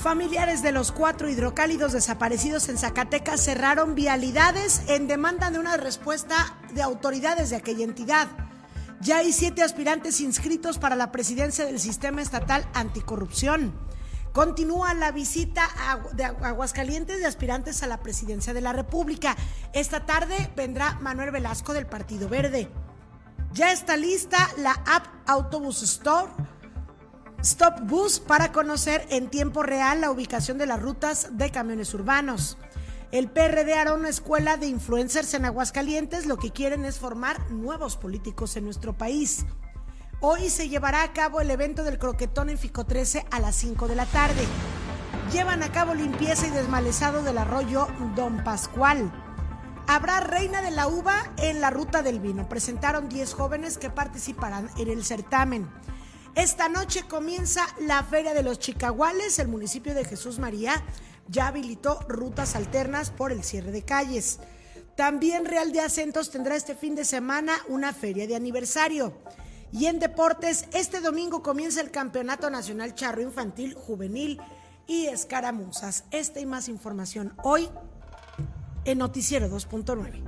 Familiares de los cuatro hidrocálidos desaparecidos en Zacatecas cerraron vialidades en demanda de una respuesta de autoridades de aquella entidad. Ya hay siete aspirantes inscritos para la presidencia del Sistema Estatal Anticorrupción. Continúa la visita de Aguascalientes de aspirantes a la presidencia de la República. Esta tarde vendrá Manuel Velasco del Partido Verde. Ya está lista la app Autobus Store Stop Bus para conocer en tiempo real la ubicación de las rutas de camiones urbanos. El PRD hará una escuela de influencers en Aguascalientes. Lo que quieren es formar nuevos políticos en nuestro país. Hoy se llevará a cabo el evento del croquetón en Fico 13 a las 5 de la tarde. Llevan a cabo limpieza y desmalezado del arroyo Don Pascual. Habrá Reina de la Uva en la Ruta del Vino. Presentaron 10 jóvenes que participarán en el certamen. Esta noche comienza la Feria de los Chicaguales. El municipio de Jesús María ya habilitó rutas alternas por el cierre de calles. También Real de Acentos tendrá este fin de semana una feria de aniversario. Y en deportes, este domingo comienza el Campeonato Nacional Charro Infantil, Juvenil y Escaramuzas. Esta y más información hoy en Noticiero 2.9.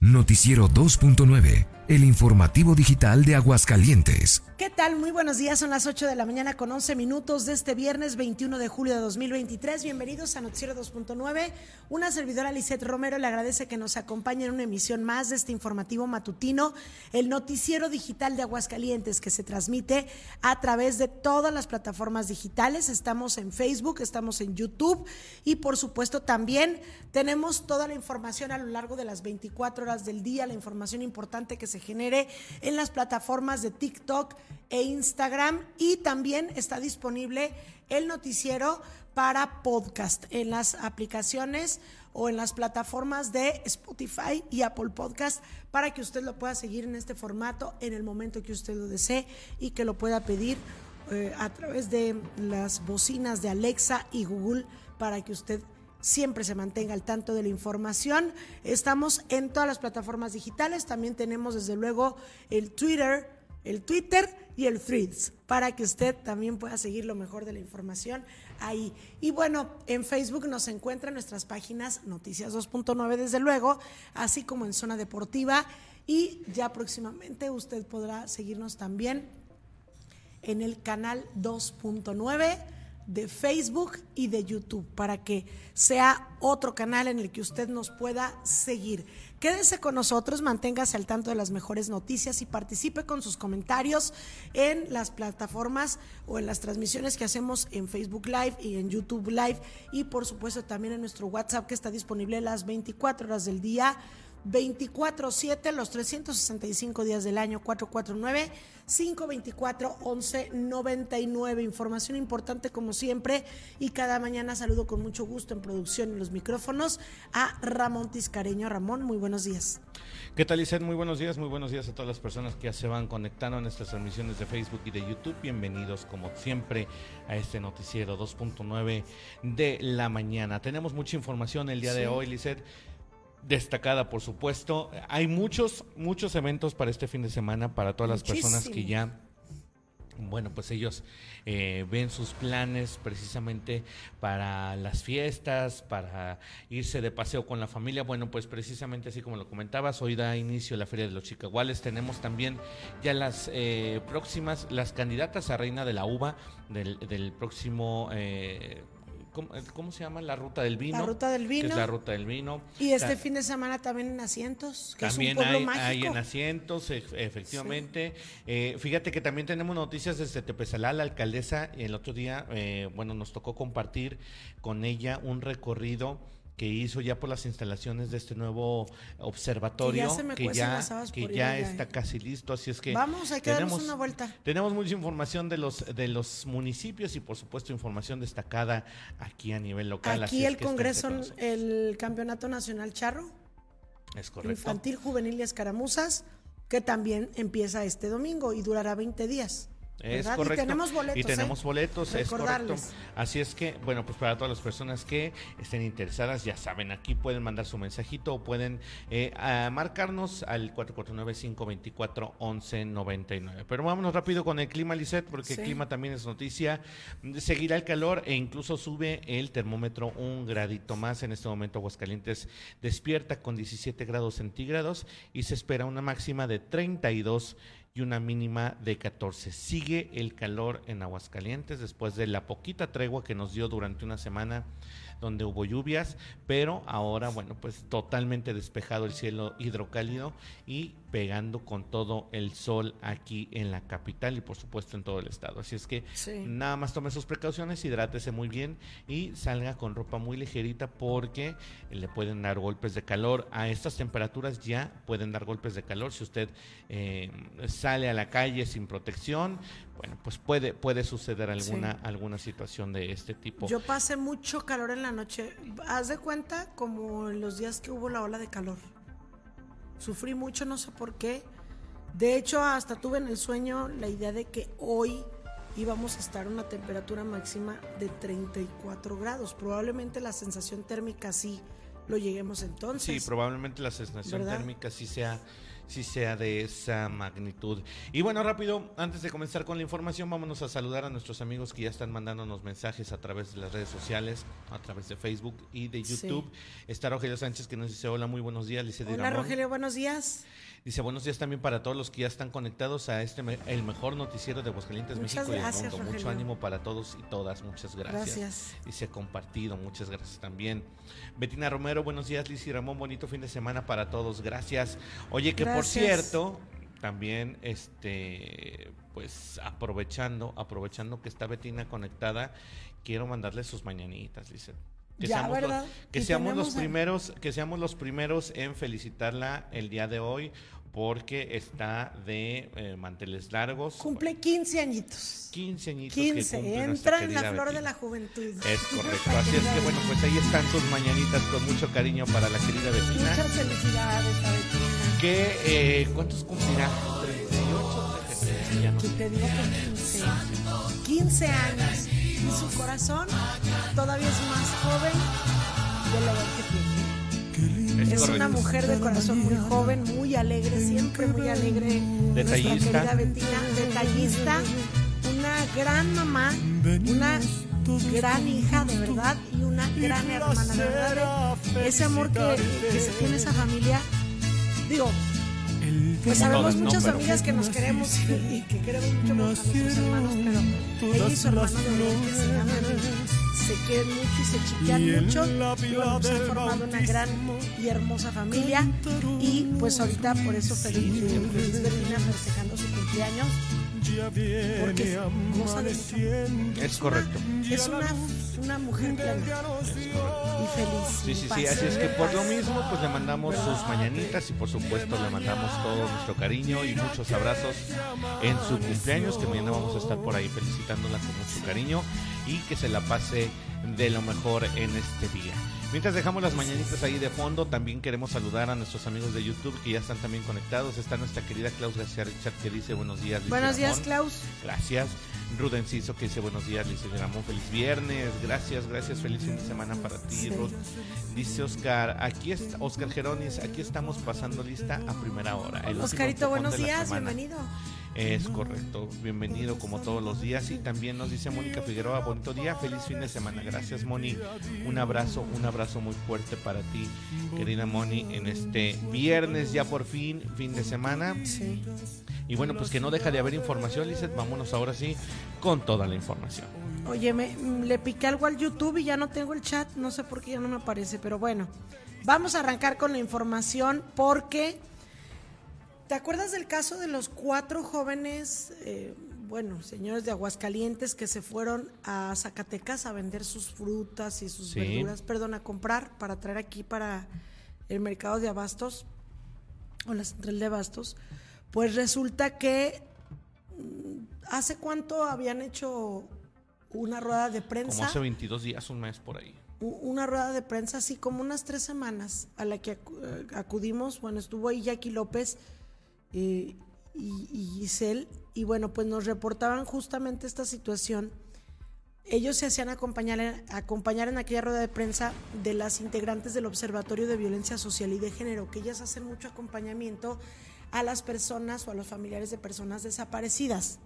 Noticiero 2.9 el informativo digital de Aguascalientes. ¿Qué tal? Muy buenos días, son las 8 de la mañana con 11 minutos de este viernes 21 de julio de 2023. Bienvenidos a Noticiero 2.9. Una servidora Lisette Romero le agradece que nos acompañe en una emisión más de este informativo matutino, el Noticiero Digital de Aguascalientes, que se transmite a través de todas las plataformas digitales. Estamos en Facebook, estamos en YouTube y por supuesto también tenemos toda la información a lo largo de las 24 horas del día, la información importante que se se genere en las plataformas de TikTok e Instagram. Y también está disponible el noticiero para podcast en las aplicaciones o en las plataformas de Spotify y Apple Podcast para que usted lo pueda seguir en este formato en el momento que usted lo desee y que lo pueda pedir eh, a través de las bocinas de Alexa y Google para que usted siempre se mantenga al tanto de la información. Estamos en todas las plataformas digitales, también tenemos desde luego el Twitter, el Twitter y el Threads, para que usted también pueda seguir lo mejor de la información ahí. Y bueno, en Facebook nos encuentran nuestras páginas Noticias 2.9 desde luego, así como en Zona Deportiva y ya próximamente usted podrá seguirnos también en el canal 2.9 de Facebook y de YouTube para que sea otro canal en el que usted nos pueda seguir. Quédese con nosotros, manténgase al tanto de las mejores noticias y participe con sus comentarios en las plataformas o en las transmisiones que hacemos en Facebook Live y en YouTube Live y por supuesto también en nuestro WhatsApp que está disponible las 24 horas del día 24-7, los 365 días del año, 449-524-1199. Información importante como siempre y cada mañana saludo con mucho gusto en producción en los micrófonos a Ramón Tiscareño. Ramón, muy buenos días. ¿Qué tal, Isen? Muy buenos días, muy buenos días a todas las personas que ya se van conectando en estas transmisiones de Facebook y de YouTube. Bienvenidos, como siempre, a este noticiero 2.9 de la mañana. Tenemos mucha información el día de hoy, Lizeth destacada, por supuesto. Hay muchos, muchos eventos para este fin de semana, para todas las personas que ya, bueno, pues ellos eh, ven sus planes precisamente para las fiestas, para irse de paseo con la familia. Bueno, pues precisamente así como lo comentabas, hoy da inicio la Feria de los Chicaguales. Tenemos también ya las eh, próximas, las candidatas a Reina de la Uva del, del próximo... Eh, eh, ¿cómo, se llama? La Ruta del Vino. La Ruta del Vino. es la Ruta del Vino. Y este fin de semana también en Asientos, que también es un pueblo hay, hay, en Asientos, efectivamente. Eh, fíjate que también tenemos noticias desde Tepezalá, la alcaldesa, el otro día, eh, bueno, nos tocó compartir con ella un recorrido que hizo ya por las instalaciones de este nuevo observatorio que ya, que ya, está casi listo así es que vamos hay que tenemos, una vuelta. tenemos mucha información de los de los municipios y por supuesto información destacada aquí a nivel local aquí el congreso el campeonato nacional charro es correcto. Infantil juvenil y escaramuzas que también empieza este domingo y durará 20 días Es ¿verdad? correcto. Y tenemos boletos. Y tenemos ¿eh? boletos, es correcto. Así es que, bueno, pues para todas las personas que estén interesadas, ya saben, aquí pueden mandar su mensajito o pueden eh, marcarnos al 449-524-1199. Pero vámonos rápido con el clima, Lisette, porque Sí. el clima también es noticia. Seguirá el calor e incluso sube el termómetro un gradito más. En este momento Aguascalientes despierta con 17 grados centígrados y se espera una máxima de 32 y una mínima de 14. Sigue el calor en Aguascalientes después de la poquita tregua que nos dio durante una semana donde hubo lluvias, pero ahora, bueno, pues totalmente despejado el cielo hidrocálido y pegando con todo el sol aquí en la capital y por supuesto en todo el estado. Así es que Sí. nada más tome sus precauciones, hidrátese muy bien y salga con ropa muy ligerita porque le pueden dar golpes de calor. A estas temperaturas ya pueden dar golpes de calor. Si usted eh, sale a la calle sin protección, bueno, pues puede, puede suceder alguna, Sí. alguna situación de este tipo. Yo pasé mucho calor en la noche. Haz de cuenta como en los días que hubo la ola de calor. Sufrí mucho, no sé por qué. De hecho, hasta tuve en el sueño la idea de que hoy íbamos a estar a una temperatura máxima de 34 grados. Probablemente la sensación térmica sí lo lleguemos entonces. Sí, probablemente la sensación ¿Verdad? térmica sí sea, sí sea de esa magnitud. Y bueno, rápido, antes de comenzar con la información, vámonos a saludar a nuestros amigos que ya están mandándonos mensajes a través de las redes sociales, a través de Facebook y de Sí. YouTube. Está Rogelio Sánchez que nos dice hola, muy buenos días. Dice, Hola Ramón. Rogelio, buenos días. Dice buenos días también para todos los que ya están conectados a este el mejor noticiero de Aguascalientes, Muchas México y el mundo. Mucho ánimo para todos y todas. Muchas gracias. Gracias. Dice compartido, muchas gracias también. Betina Romero, buenos días, Liz y Ramón, bonito fin de semana para todos, gracias. Oye, que por cierto, también este pues aprovechando, aprovechando que está Betina conectada, quiero mandarle sus mañanitas, dice. Que Ya, seamos, ¿verdad? los, que seamos los primeros, que seamos los primeros en felicitarla el día de hoy porque está de eh, manteles largos. Cumple 15 añitos. 15 añitos que 15. cumple nuestra Entra en la flor de la juventud. Es correcto. Así es que bueno, pues ahí están sus mañanitas con mucho cariño para la querida Betina. Muchas felicidades a Betina. Que, eh, ¿cuántos cumplirá? 38, 37, ya no te digo que 15. 15 años. Y su corazón todavía es más joven de la edad que tiene. Es, Es una mujer de corazón muy joven, muy alegre, siempre muy alegre. Detallista. Nuestra querida Betina, detallista, una gran mamá, una gran hija de verdad y una gran hermana de verdad. ¿eh? Ese amor que, que se tiene esa familia, digo, pues sabemos todas, ¿no? muchas Pero- amigas que nos queremos y, que queremos mucho a nuestros hermanos, pero ella y su hermano de que se aman y se quieren mucho y se chiquean mucho. Y bueno, pues han formado una gran y hermosa familia. Y pues ahorita por eso feliz, feliz festejando su cumpleaños. Porque goza de mucho. Es correcto. Es una, una mujer plena y feliz. Sí, sí, sí, así es que por lo mismo pues le mandamos sus mañanitas y por supuesto le mandamos todo nuestro cariño y muchos abrazos en su cumpleaños que mañana vamos a estar por ahí felicitándola con mucho cariño y que se la pase de lo mejor en este día. Mientras dejamos las mañanitas ahí de fondo, también queremos saludar a nuestros amigos de YouTube que ya están también conectados. Está nuestra querida Klaus García Richard que dice buenos días. Buenos días, Ramón". Klaus. Gracias. Rudenciso que dice buenos días, dice Ramón, feliz viernes, gracias, gracias, feliz fin de semana para ti. Ruth. Dice Oscar, aquí está Oscar Geronis, aquí estamos pasando lista a primera hora. Oscarito, buenos días, bienvenido. Es correcto, bienvenido como todos los días y también nos dice Mónica Figueroa, bonito día, feliz fin de semana. Gracias Moni, un abrazo, un abrazo muy fuerte para ti, querida Moni, en este viernes ya por fin, fin de semana. Sí. Y bueno, pues que no deja de haber información, Lizeth. Vámonos ahora sí con toda la información. Oye, me, le piqué algo al YouTube y ya no tengo el chat, no sé por qué ya no me aparece, pero bueno, vamos a arrancar con la información porque, ¿te acuerdas del caso de los cuatro jóvenes, eh, bueno, señores de Aguascalientes que se fueron a Zacatecas a vender sus frutas y sus Sí. verduras, perdón, a comprar para traer aquí para el mercado de abastos o la central de abastos? Pues resulta que mm, ¿Hace cuánto habían hecho una rueda de Como prensa? hace 22 días, un mes por ahí. Una rueda de prensa, así como unas tres semanas, a la que eh, acudimos. Bueno, estuvo ahí Jackie López eh, y, Giselle, y bueno, pues nos reportaban justamente esta situación. Ellos se hacían acompañar, acompañar en aquella rueda de prensa de las integrantes del Observatorio de Violencia Social y de Género, que ellas hacen mucho acompañamiento a las personas o a los familiares de personas desaparecidas.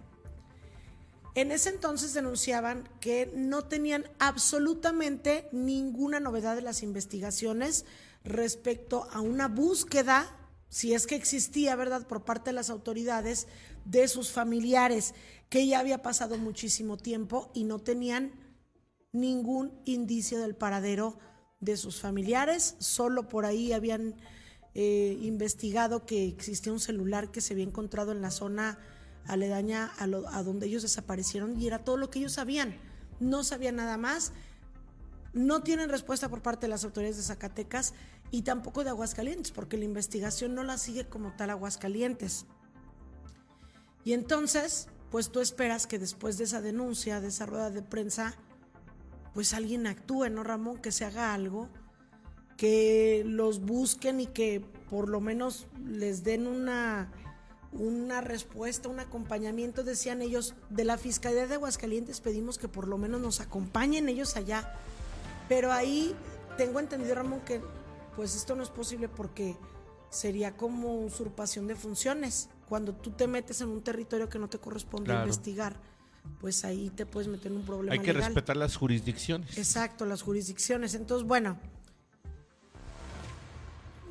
En ese entonces denunciaban que no tenían absolutamente ninguna novedad de las investigaciones respecto a una búsqueda, si es que existía, ¿verdad?, por parte de las autoridades de sus familiares, que ya había pasado muchísimo tiempo y no tenían ningún indicio del paradero de sus familiares, solo por ahí habían eh, investigado que existía un celular que se había encontrado en la zona aledaña a, a donde ellos desaparecieron y era todo lo que ellos sabían. No sabían nada más. No tienen respuesta por parte de las autoridades de Zacatecas y tampoco de Aguascalientes, porque la investigación no la sigue como tal Aguascalientes. Y entonces, pues tú esperas que después de esa denuncia, de esa rueda de prensa, pues alguien actúe, ¿no, Ramón? Que se haga algo, que los busquen y que por lo menos les den una una respuesta, un acompañamiento, decían ellos, de la Fiscalía de Aguascalientes pedimos que por lo menos nos acompañen ellos allá. Pero ahí tengo entendido, Ramón, que pues esto no es posible porque sería como usurpación de funciones. Cuando tú te metes en un territorio que no te corresponde investigar, pues ahí te puedes meter en un problema. Hay que respetar las jurisdicciones. Exacto, las jurisdicciones. Entonces, bueno,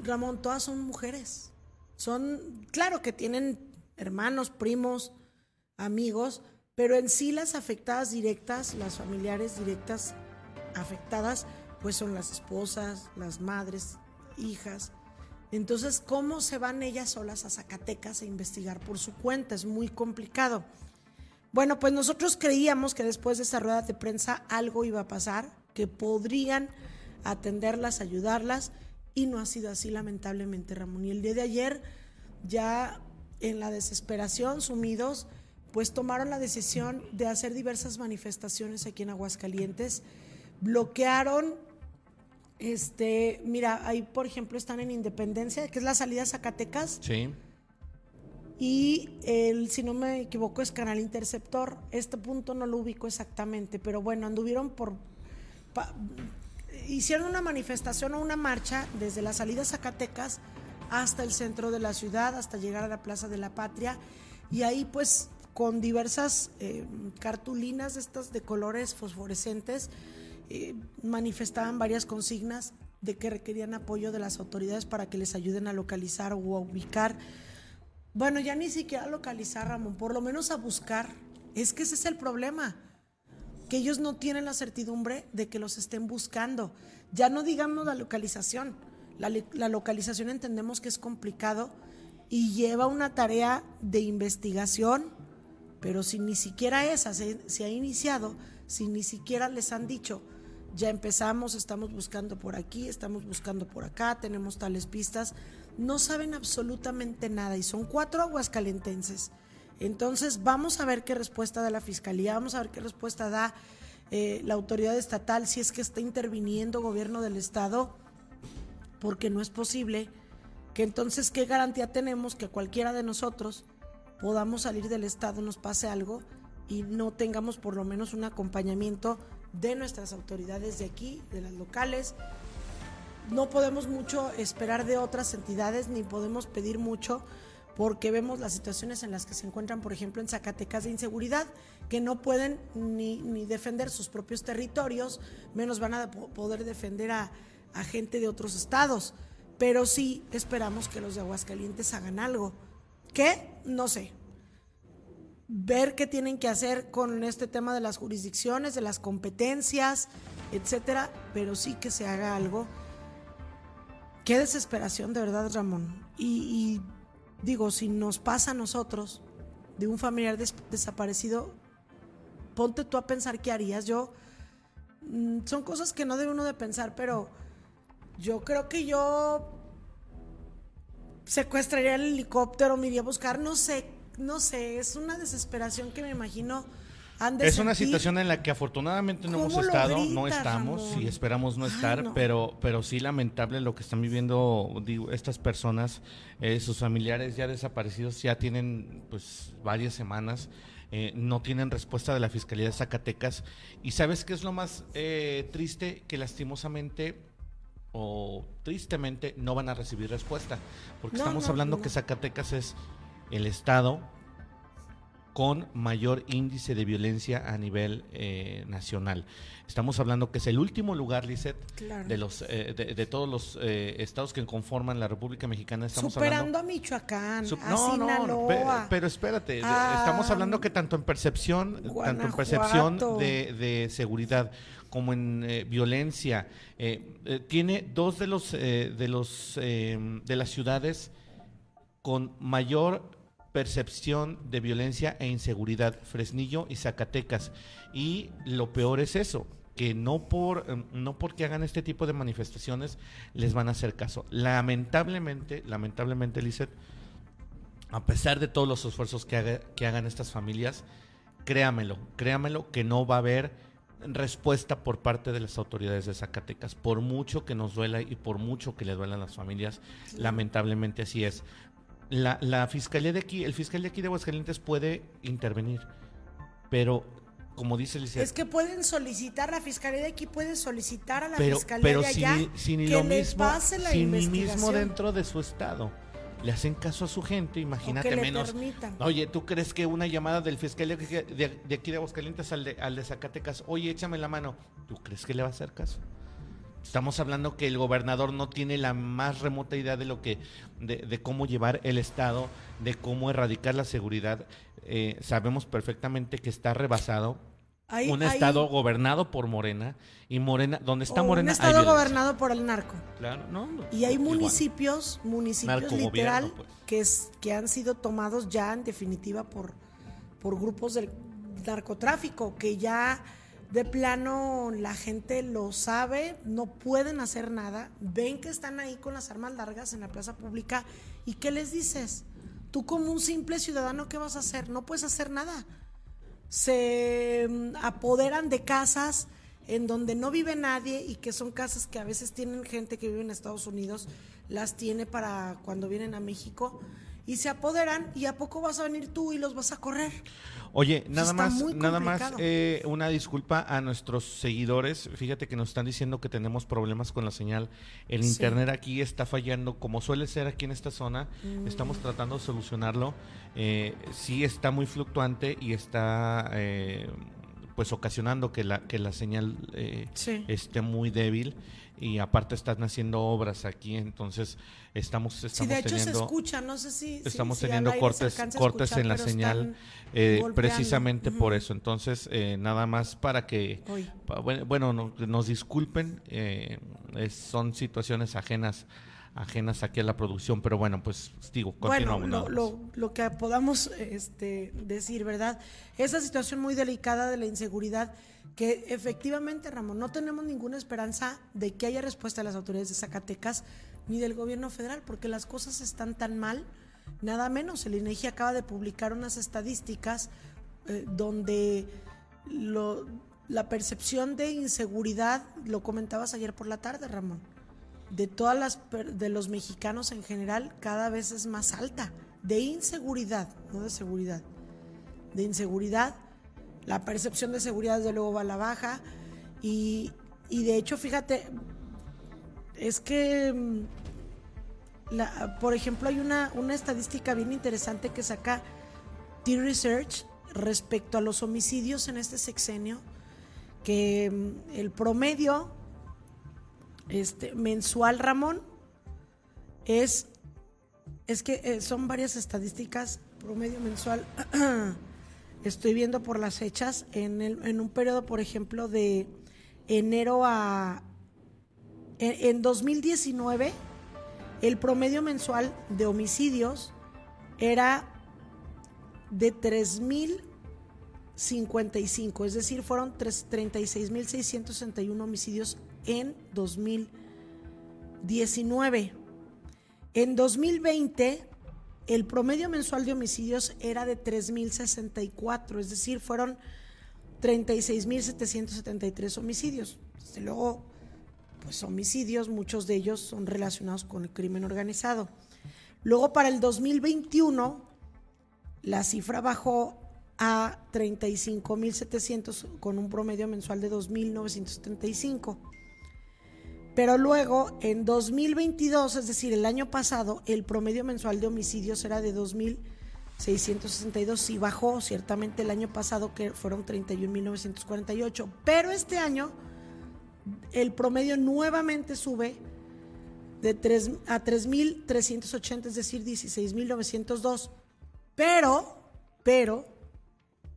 Ramón, todas son mujeres. Son, claro que tienen hermanos, primos, amigos, pero en sí las afectadas directas, las familiares directas afectadas, pues son las esposas, las madres, hijas. Entonces, ¿cómo se van ellas solas a Zacatecas a investigar por su cuenta? Es muy complicado. Bueno, pues nosotros creíamos que después de esa rueda de prensa algo iba a pasar, que podrían atenderlas, ayudarlas y no ha sido así, lamentablemente, Ramón. Y el día de ayer, ya en la desesperación, sumidos, pues tomaron la decisión de hacer diversas manifestaciones aquí en Aguascalientes. Bloquearon, este, mira, ahí por ejemplo están en Independencia, que es la salida a Zacatecas. Sí. Y el, si no me equivoco, es Canal Interceptor. Este punto no lo ubico exactamente, pero bueno, anduvieron por hicieron una manifestación o una marcha desde la salida a Zacatecas hasta el centro de la ciudad, hasta llegar a la Plaza de la Patria, y ahí pues con diversas eh, cartulinas estas de colores fosforescentes, eh, manifestaban varias consignas de que requerían apoyo de las autoridades para que les ayuden a localizar o a ubicar. Bueno, ya ni siquiera a localizar, Ramón, por lo menos a buscar. Es que ese es el problema que ellos no tienen la certidumbre de que los estén buscando. Ya no digamos la localización. La, localización entendemos que es complicado y lleva una tarea de investigación, pero si ni siquiera esa se, se ha iniciado, si ni siquiera les han dicho, ya empezamos, estamos buscando por aquí, estamos buscando por acá, tenemos tales pistas, no saben absolutamente nada y son cuatro aguascalentenses. Entonces, vamos a ver qué respuesta da la Fiscalía, vamos a ver qué respuesta da eh, la autoridad estatal, si es que está interviniendo gobierno del Estado, porque no es posible que entonces, ¿qué garantía tenemos que cualquiera de nosotros podamos salir del Estado, nos pase algo y no tengamos por lo menos un acompañamiento de nuestras autoridades de aquí, de las locales? No podemos mucho esperar de otras entidades, ni podemos pedir mucho porque vemos las situaciones en las que se encuentran, por ejemplo, en Zacatecas de inseguridad, que no pueden ni, defender sus propios territorios, menos van a poder defender a, a gente de otros estados. Pero sí esperamos que los de Aguascalientes hagan algo. ¿Qué? No sé. Ver qué tienen que hacer con este tema de las jurisdicciones, de las competencias, etcétera, pero sí que se haga algo. Qué desesperación, de verdad, Ramón. y digo, si nos pasa a nosotros de un familiar desaparecido, ponte tú a pensar qué harías. Yo, mm, son cosas que no debe uno de pensar, pero yo creo que yo secuestraría el helicóptero, me iría a buscar, no sé, no sé, es una desesperación que me imagino es una situación en la que afortunadamente no hemos estado, no estamos y esperamos no estar, pero pero sí lamentable lo que están viviendo digo, estas personas, eh, sus familiares ya desaparecidos ya tienen pues varias semanas. Eh, no tienen respuesta de la Fiscalía de Zacatecas. Y sabes qué es lo más eh, triste? Que lastimosamente o tristemente no van a recibir respuesta. Porque estamos hablando que Zacatecas es el estado con mayor índice de violencia a nivel eh, nacional. Estamos hablando que es el último lugar, Lisset, de los eh, de, todos los eh, estados que conforman la República Mexicana. Estamos Superando a Michoacán, a no, Sinaloa. pero, espérate, estamos hablando que tanto en percepción, tanto en percepción de, seguridad como en violencia, tiene dos de los de los de las ciudades con mayor percepción de violencia e inseguridad, Fresnillo y Zacatecas. Y lo peor es eso, que no por em, no porque hagan este tipo de manifestaciones les van a hacer caso. Lamentablemente, lamentablemente, Lizeth, a pesar de todos los esfuerzos que, que hagan estas familias, créamelo, créamelo que no va a haber respuesta por parte de las autoridades de Zacatecas, por mucho que nos duela y por mucho que le duelan las familias, lamentablemente así es la, la fiscalía de aquí, el fiscal de aquí de Aguascalientes puede intervenir, pero como dice el Es que pueden solicitar, la fiscalía de aquí puede solicitar a la fiscalía de allá que lo mismo, pase la mismo dentro de su estado le hacen caso a su gente, imagínate menos. Oye, ¿tú crees que una llamada del fiscal de, de, aquí de Aguascalientes al de, al de Zacatecas, oye, échame la mano, ¿tú crees que le va a hacer caso? Estamos hablando que el gobernador no tiene la más remota idea de lo que, de, cómo llevar el estado, de cómo erradicar la seguridad. Eh, sabemos perfectamente que está rebasado. un estado gobernado por Morena y Morena, donde está Morena. Un estado gobernado por el narco. Claro, no. y hay municipios, municipios literal pues. que es que han sido tomados ya en definitiva por por grupos del narcotráfico que ya de plano la gente lo sabe, no pueden hacer nada, ven que están ahí con las armas largas en la plaza pública y ¿qué les dices? Tú como un simple ciudadano, ¿qué vas a hacer? No puedes hacer nada. Se mm, apoderan de casas en donde no vive nadie y que son casas que a veces tienen gente que vive en Estados Unidos, las tiene para cuando vienen a México y se apoderan y a poco vas a venir tú y los vas a correr. Oye, nada más, nada más eh, una disculpa a nuestros seguidores. Fíjate que nos están diciendo que tenemos problemas con la señal. El internet aquí está fallando, como suele ser aquí en esta zona. Mm. Estamos tratando de solucionarlo. Eh, sí está muy fluctuante y está eh, pues ocasionando que la que la señal eh, esté muy débil y aparte están haciendo obras aquí, entonces estamos, estamos sí, de hecho se escucha, no sé si estamos teniendo cortes cortes en la señal eh, precisamente por eso. Entonces eh, nada más para que bueno, nos disculpen, eh, son situaciones ajenas ajenas aquí a la producción, pero bueno, pues digo, continuamos. Bueno, lo, lo, que podamos este, decir, ¿verdad? Esa situación muy delicada de la inseguridad que efectivamente, Ramón, no tenemos ninguna esperanza de que haya respuesta de las autoridades de Zacatecas ni del gobierno federal, porque las cosas están tan mal, nada menos. El INEGI acaba de publicar unas estadísticas eh, donde la percepción de inseguridad, lo comentabas ayer por la tarde, Ramón, de todas las de los mexicanos en general cada vez es más alta, de inseguridad, no de seguridad, de inseguridad la percepción de seguridad desde luego va a la baja. Y, de hecho, fíjate, es que, mm, la, por ejemplo, hay una, una estadística bien interesante que saca T-Research respecto a los homicidios en este sexenio, que mm, el promedio este, mensual, Ramón, es, es que eh, son varias estadísticas, promedio mensual. Estoy viendo por las fechas, en, el, en un periodo, por ejemplo, de enero a... En, 2019, el promedio mensual de homicidios era de 3.055, es decir, fueron 36.661 homicidios en 2019. En 2020 el promedio mensual de homicidios era de 3.064, es decir, fueron 36.773 homicidios. Desde luego, pues homicidios, muchos de ellos son relacionados con el crimen organizado. Luego para el 2021 la cifra bajó a 35.700 con un promedio mensual de 2.975. Pero luego, en 2022, es decir, el año pasado, el promedio mensual de homicidios era de 2.662 y bajó ciertamente el año pasado, que fueron 31.948. Pero este año, el promedio nuevamente sube de 3 a 3.380, es decir, 16.902. Pero, pero,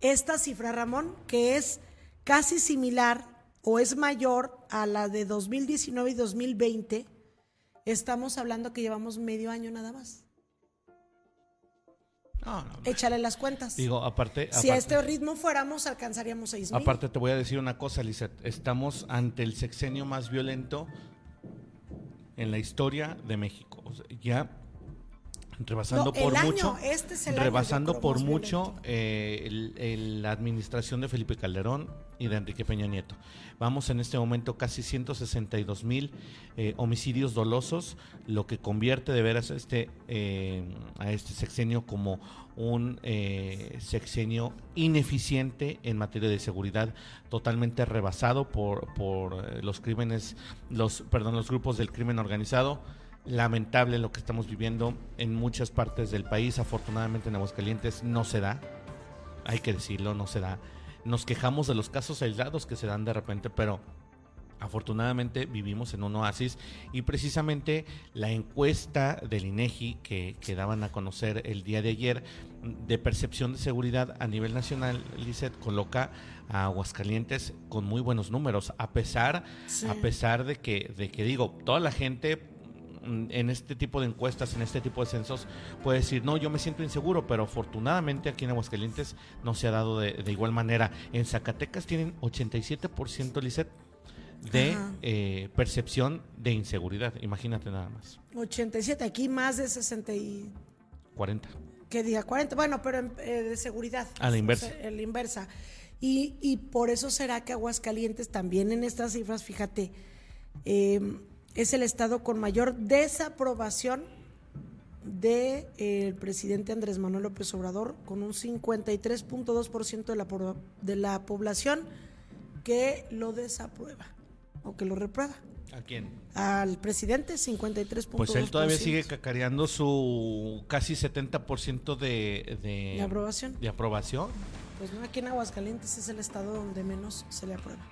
esta cifra, Ramón, que es casi similar o es mayor a la de 2019 y 2020, estamos hablando que llevamos medio año nada más. No, no, Échale las cuentas. Digo, aparte. Si a este ritmo fuéramos, alcanzaríamos 6 mil. Aparte, te voy a decir una cosa, Lizeth. Estamos ante el sexenio más violento en la historia de México. ya rebasando por mucho, este rebasando por mucho eh, la administración de Felipe Calderón y de Enrique Peña Nieto. Vamos en este momento casi 162 mil eh, homicidios dolosos, lo que convierte de veras este, eh, a este sexenio como un sexenio ineficiente en materia de seguridad, totalmente rebasado por, por los crímenes, los, perdón, los grupos del crimen organizado lamentable lo que estamos viviendo en muchas partes del país. Afortunadamente en Aguascalientes no se da, hay que decirlo, no se da. Nos quejamos de los casos aislados que se dan de repente, pero afortunadamente vivimos en un oasis y precisamente la encuesta del INEGI que, que daban a conocer el día de ayer de percepción de seguridad a nivel nacional, Lizeth, coloca a Aguascalientes con muy buenos números, a pesar, a pesar de que, de que digo, toda la gente en este tipo de encuestas, en este tipo de censos, puede decir, no, yo me siento inseguro, pero afortunadamente aquí en Aguascalientes no se ha dado de, igual manera. En Zacatecas tienen 87%, Lisset, de eh, percepción de inseguridad. Imagínate nada más. 87, aquí más de 60 y... 40. ¿Qué día? 40, bueno, pero eh, de seguridad. A la inversa. la inversa. Y, y por eso será que Aguascalientes también en estas cifras, fíjate, eh, es el estado con mayor desaprobación del de, presidente Andrés Manuel López Obrador, con un 53.2% de la, de la población que lo desaprueba o que lo reprueba. ¿A quién? Al presidente, 53.2%. Pues él todavía sigue cacareando su casi 70% de, de, de aprobación. De aprobación. Pues no, aquí en Aguascalientes es el estado donde menos se le aprueba.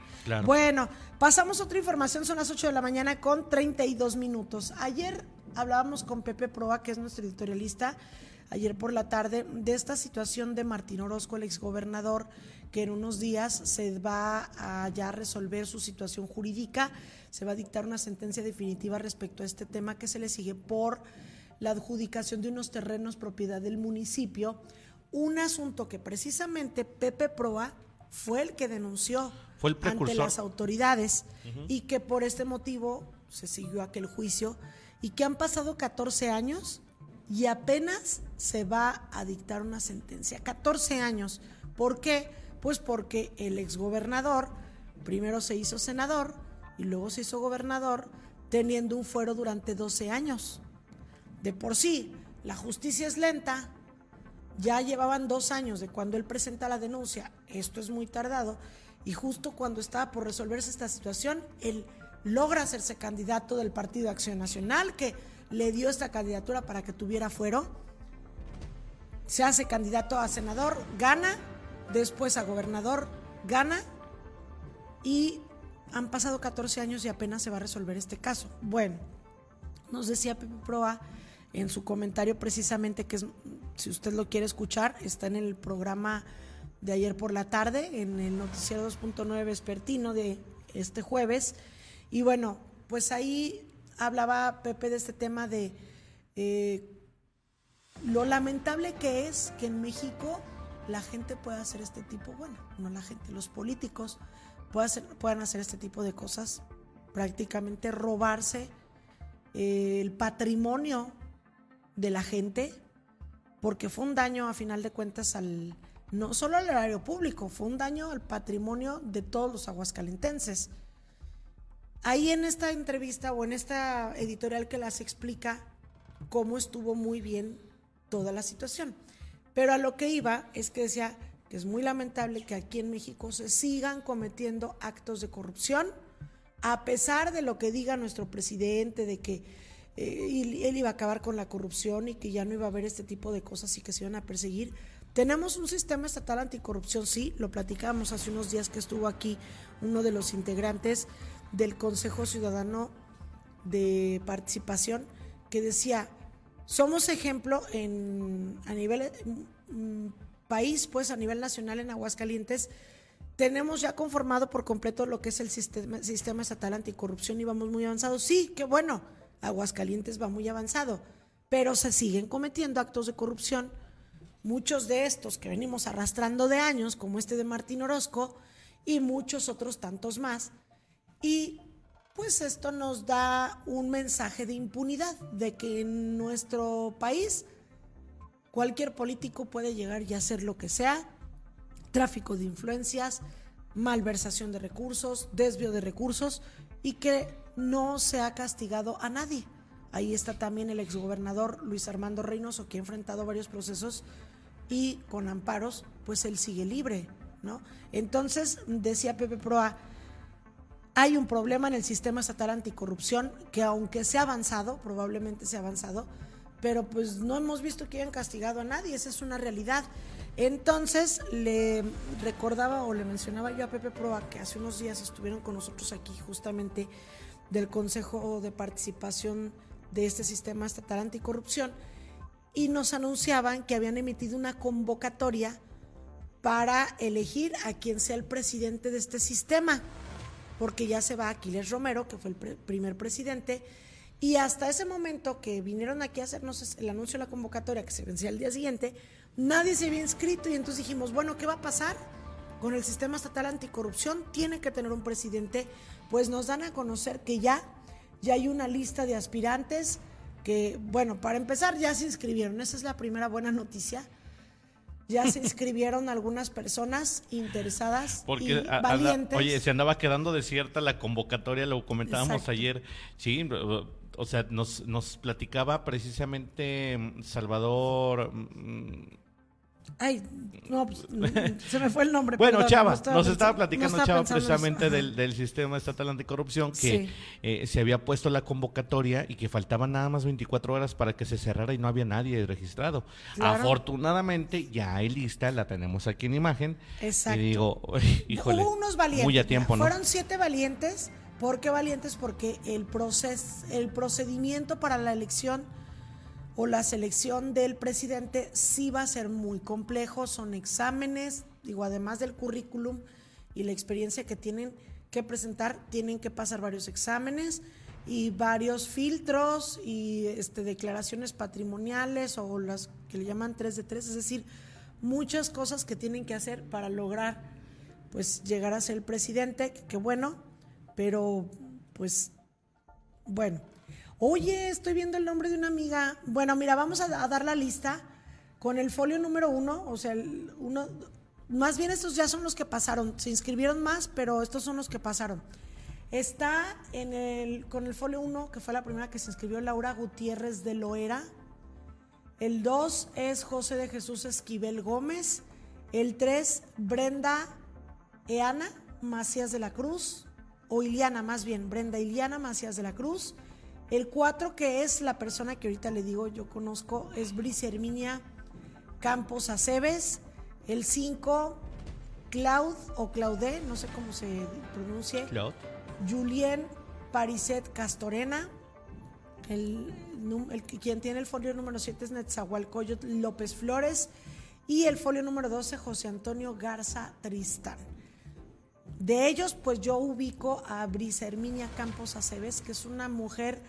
Bueno, pasamos a otra información, son las 8 de la mañana con 32 minutos. Ayer hablábamos con Pepe Proa, que es nuestro editorialista, ayer por la tarde, de esta situación de Martín Orozco, el exgobernador, que en unos días se va a ya resolver su situación jurídica, se va a dictar una sentencia definitiva respecto a este tema que se le sigue por la adjudicación de unos terrenos propiedad del municipio, un asunto que precisamente Pepe Proa fue el que denunció fue el ante las autoridades y que por este motivo se siguió aquel juicio y que han pasado 14 años y apenas se va a dictar una sentencia. 14 años. ¿Por qué? Pues porque el exgobernador primero se hizo senador y luego se hizo gobernador teniendo un fuero durante 12 años. De por sí, la justicia es lenta, ya llevaban dos años de cuando él presenta la denuncia, esto es muy tardado, y justo cuando estaba por resolverse esta situación, él logra hacerse candidato del Partido Acción Nacional, que le dio esta candidatura para que tuviera fuero, se hace candidato a senador, gana, después a gobernador, gana, y han pasado 14 años y apenas se va a resolver este caso. Bueno, nos decía Pepe Proa en su comentario precisamente que es si usted lo quiere escuchar, está en el programa de ayer por la tarde, en el noticiero 2.9 Espertino de este jueves. Y bueno, pues ahí hablaba Pepe de este tema de eh, lo lamentable que es que en México la gente pueda hacer este tipo, bueno, no la gente, los políticos puedan hacer, este tipo de cosas, prácticamente robarse eh, el patrimonio de la gente porque fue un daño a final de cuentas al, no solo al erario público, fue un daño al patrimonio de todos los aguascalentenses. Ahí en esta entrevista o en esta editorial que las explica cómo estuvo muy bien toda la situación. Pero a lo que iba es que decía que es muy lamentable que aquí en México se sigan cometiendo actos de corrupción, a pesar de lo que diga nuestro presidente, de que eh, él iba a acabar con la corrupción y que ya no iba a haber este tipo de cosas y que se iban a perseguir. Tenemos un sistema estatal anticorrupción, sí, lo platicamos hace unos días que estuvo aquí uno de los integrantes del Consejo Ciudadano de Participación que decía, somos ejemplo en, a nivel mm, país, pues a nivel nacional en Aguascalientes, tenemos ya conformado por completo lo que es el sistema, sistema estatal anticorrupción y vamos muy avanzados. Sí, qué bueno, Aguascalientes va muy avanzado, pero se siguen cometiendo actos de corrupción. Muchos de estos que venimos arrastrando de años, como este de Martín Orozco, y muchos otros tantos más. Y pues esto nos da un mensaje de impunidad, de que en nuestro país cualquier político puede llegar y hacer lo que sea, tráfico de influencias, malversación de recursos, desvío de recursos y que no se ha castigado a nadie. Ahí está también el exgobernador Luis Armando Reynoso que ha enfrentado varios procesos y con amparos, pues él sigue libre, ¿no? Entonces, decía Pepe Proa, hay un problema en el sistema estatal anticorrupción que aunque se ha avanzado, probablemente se ha avanzado, pero pues no hemos visto que hayan castigado a nadie, esa es una realidad. Entonces le recordaba o le mencionaba yo a Pepe Proa que hace unos días estuvieron con nosotros aquí justamente del Consejo de Participación de este sistema estatal anticorrupción y nos anunciaban que habían emitido una convocatoria para elegir a quien sea el presidente de este sistema porque ya se va Aquiles Romero, que fue el primer presidente, y hasta ese momento que vinieron aquí a hacernos el anuncio de la convocatoria, que se vencía el día siguiente, nadie se había inscrito y entonces dijimos, bueno, ¿qué va a pasar? Con el sistema estatal anticorrupción tiene que tener un presidente, pues nos dan a conocer que ya, ya hay una lista de aspirantes que, bueno, para empezar ya se inscribieron, esa es la primera buena noticia ya se inscribieron algunas personas interesadas y valientes. oye, se andaba quedando desierta la convocatoria, lo comentábamos ayer, sí, o sea, nos, nos platicaba precisamente mm, Salvador mm, Ay, no, pues, se me fue el nombre. bueno, Chava, nos estaba platicando Chava precisamente del, sistema estatal anticorrupción que eh, se había puesto la convocatoria y que faltaban nada más 24 horas para que se cerrara y no había nadie registrado. Afortunadamente ya hay lista, la tenemos aquí en imagen. Exacto. Y digo, híjole, Hubo unos valientes. Muy a tiempo, ¿no? Fueron siete valientes. ¿Por qué valientes? Porque el, proces, el procedimiento para la elección o la selección del presidente sí va a ser muy complejo, son exámenes, digo, además del currículum y la experiencia que tienen que presentar, tienen que pasar varios exámenes y varios filtros y este, declaraciones patrimoniales o las que le llaman 3 de 3, es decir, muchas cosas que tienen que hacer para lograr pues llegar a ser el presidente, que bueno, pero pues bueno, Oye, estoy viendo el nombre de una amiga. Bueno, mira, vamos a, dar la lista con el folio número uno, o sea, el uno, más bien estos ya son los que pasaron. Se inscribieron más, pero estos son los que pasaron. Está en el, con el folio 1, que fue la primera que se inscribió, Laura Gutiérrez de Loera. El 2 es José de Jesús Esquivel Gómez. El 3, Brenda Eana Macías de la Cruz. O Iliana, más bien, Brenda Iliana Macías de la Cruz. El 4, que es la persona que ahorita le digo yo conozco, es Brice Herminia Campos Aceves. El 5, Claud o Claudé, no sé cómo se pronuncie. Claude. Julien Pariset Castorena. El, quien tiene el folio número 7 es Netzahualcoyot López Flores. Y el folio número 12, José Antonio Garza Tristán. De ellos, pues yo ubico a Brisa Herminia Campos Aceves, que es una mujer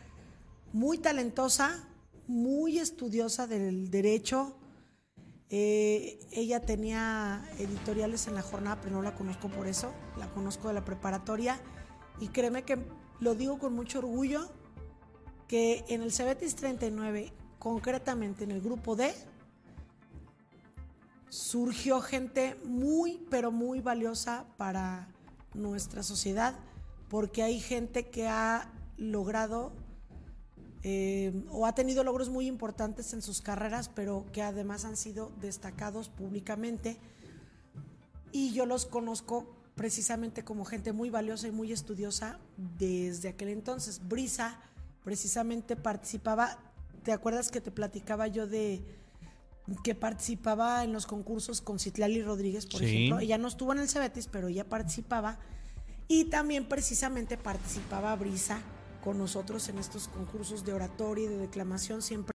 muy talentosa, muy estudiosa del derecho. Eh, ella tenía editoriales en la jornada, pero no la conozco por eso, la conozco de la preparatoria y créeme que lo digo con mucho orgullo que en el Cebetis 39, concretamente en el grupo D, surgió gente muy, pero muy valiosa para nuestra sociedad, porque hay gente que ha logrado eh, o ha tenido logros muy importantes en sus carreras, pero que además han sido destacados públicamente. Y yo los conozco precisamente como gente muy valiosa y muy estudiosa desde aquel entonces. Brisa precisamente participaba, ¿te acuerdas que te platicaba yo de que participaba en los concursos con Citlali Rodríguez, por ejemplo? Ella no estuvo en el Cebetis, pero ella participaba. Y también precisamente participaba Brisa con nosotros en estos concursos de oratoria y de declamación siempre